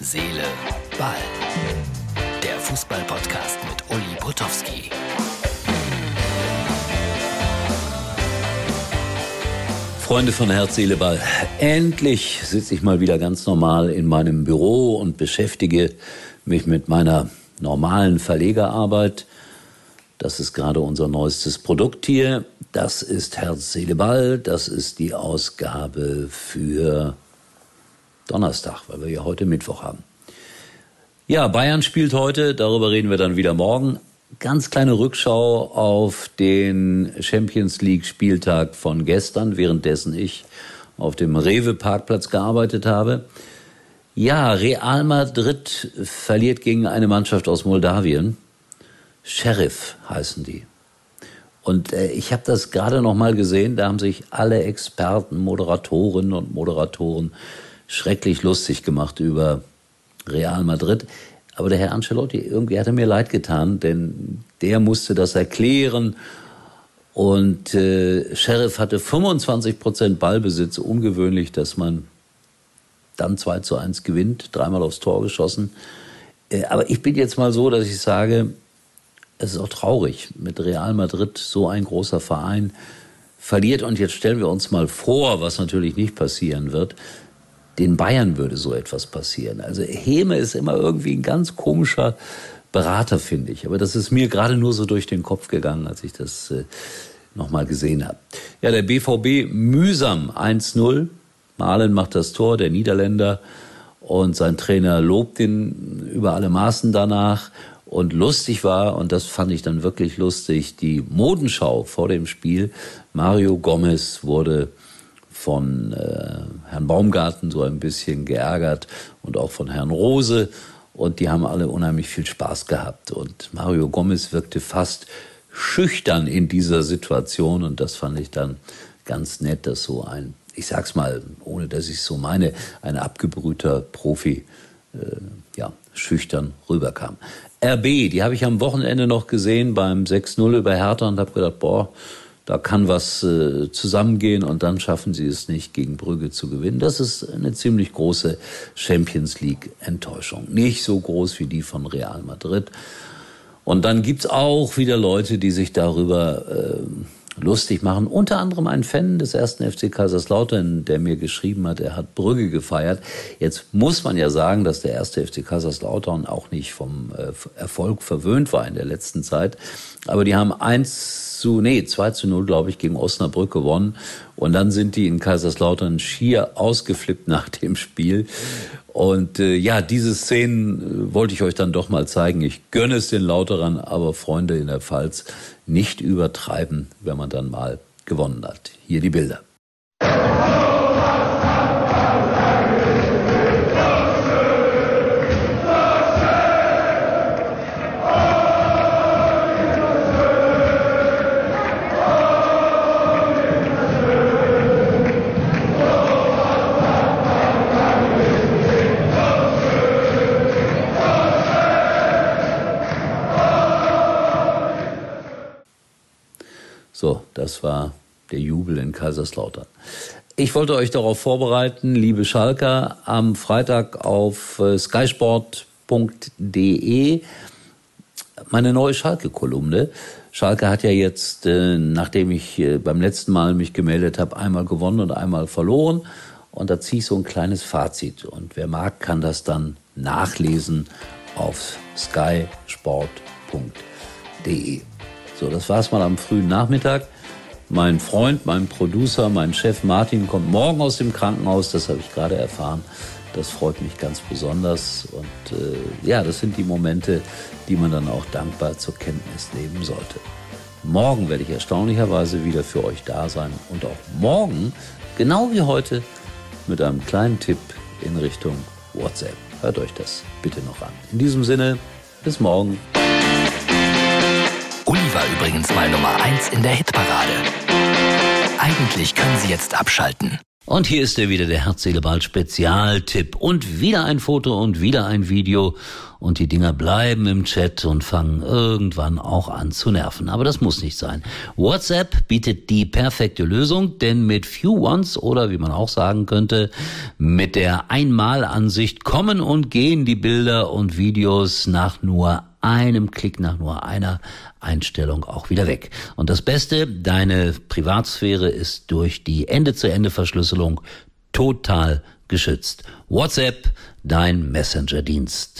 Seele, Ball. Der Fußball-Podcast mit Uli Potowski. Freunde von Herz, Seele, Ball. Endlich sitze ich mal wieder ganz normal in meinem Büro und beschäftige mich mit meiner normalen Verlegerarbeit. Das ist gerade unser neuestes Produkt hier. Das ist Herz, Seele, Ball. Das ist die Ausgabe für Donnerstag, weil wir ja heute Mittwoch haben. Ja, Bayern spielt heute, darüber reden wir dann wieder morgen. Ganz kleine Rückschau auf den Champions League Spieltag von gestern, währenddessen ich auf dem Rewe Parkplatz gearbeitet habe. Ja, Real Madrid verliert gegen eine Mannschaft aus Moldawien. Sheriff heißen die. Und äh, ich habe das gerade noch mal gesehen, da haben sich alle Experten, Moderatorinnen und Moderatoren schrecklich lustig gemacht über Real Madrid. Aber der Herr Ancelotti, irgendwie hat er mir leid getan, denn der musste das erklären. Und äh, Sheriff hatte 25 Prozent Ballbesitz. Ungewöhnlich, dass man dann 2 zu 1 gewinnt, dreimal aufs Tor geschossen. Äh, aber ich bin jetzt mal so, dass ich sage, es ist auch traurig, mit Real Madrid so ein großer Verein verliert. Und jetzt stellen wir uns mal vor, was natürlich nicht passieren wird, den Bayern würde so etwas passieren. Also Heme ist immer irgendwie ein ganz komischer Berater, finde ich. Aber das ist mir gerade nur so durch den Kopf gegangen, als ich das äh, nochmal gesehen habe. Ja, der BVB mühsam 1-0. Malen macht das Tor, der Niederländer. Und sein Trainer lobt ihn über alle Maßen danach. Und lustig war, und das fand ich dann wirklich lustig, die Modenschau vor dem Spiel. Mario Gomez wurde von äh, Herrn Baumgarten so ein bisschen geärgert und auch von Herrn Rose. Und die haben alle unheimlich viel Spaß gehabt. Und Mario Gomez wirkte fast schüchtern in dieser Situation. Und das fand ich dann ganz nett, dass so ein, ich sag's mal, ohne dass ich so meine, ein abgebrühter Profi, äh, ja, schüchtern rüberkam. RB, die habe ich am Wochenende noch gesehen beim 6-0 über Hertha und habe gedacht, boah, da kann was äh, zusammengehen und dann schaffen sie es nicht, gegen Brügge zu gewinnen. Das ist eine ziemlich große Champions League-Enttäuschung. Nicht so groß wie die von Real Madrid. Und dann gibt's auch wieder Leute, die sich darüber äh, lustig machen. Unter anderem ein Fan des ersten FC Kaiserslautern, der mir geschrieben hat, er hat Brügge gefeiert. Jetzt muss man ja sagen, dass der erste FC Kaiserslautern auch nicht vom äh, Erfolg verwöhnt war in der letzten Zeit. Aber die haben eins zu, nee, 2 zu 0, glaube ich, gegen Osnabrück gewonnen. Und dann sind die in Kaiserslautern schier ausgeflippt nach dem Spiel. Und äh, ja, diese Szenen äh, wollte ich euch dann doch mal zeigen. Ich gönne es den Lauterern, aber Freunde in der Pfalz nicht übertreiben, wenn man dann mal gewonnen hat. Hier die Bilder. So, das war der Jubel in Kaiserslautern. Ich wollte euch darauf vorbereiten, liebe Schalker, am Freitag auf äh, skysport.de meine neue Schalke-Kolumne. Schalke hat ja jetzt, äh, nachdem ich äh, beim letzten Mal mich gemeldet habe, einmal gewonnen und einmal verloren. Und da ziehe ich so ein kleines Fazit. Und wer mag, kann das dann nachlesen auf skysport.de. So, das war's mal am frühen Nachmittag. Mein Freund, mein Producer, mein Chef Martin kommt morgen aus dem Krankenhaus, das habe ich gerade erfahren. Das freut mich ganz besonders. Und äh, ja, das sind die Momente, die man dann auch dankbar zur Kenntnis nehmen sollte. Morgen werde ich erstaunlicherweise wieder für euch da sein und auch morgen, genau wie heute, mit einem kleinen Tipp in Richtung WhatsApp. Hört euch das bitte noch an. In diesem Sinne, bis morgen. Übrigens mal Nummer 1 in der Hitparade. Eigentlich können Sie jetzt abschalten. Und hier ist er wieder, der Herz-Seele-Ball Spezialtipp. Und wieder ein Foto und wieder ein Video. Und die Dinger bleiben im Chat und fangen irgendwann auch an zu nerven. Aber das muss nicht sein. WhatsApp bietet die perfekte Lösung, denn mit Few Ones oder wie man auch sagen könnte, mit der Einmalansicht kommen und gehen die Bilder und Videos nach nur einem Klick nach nur einer Einstellung auch wieder weg. Und das Beste, deine Privatsphäre ist durch die Ende-zu-Ende-Verschlüsselung total geschützt. WhatsApp, dein Messenger-Dienst.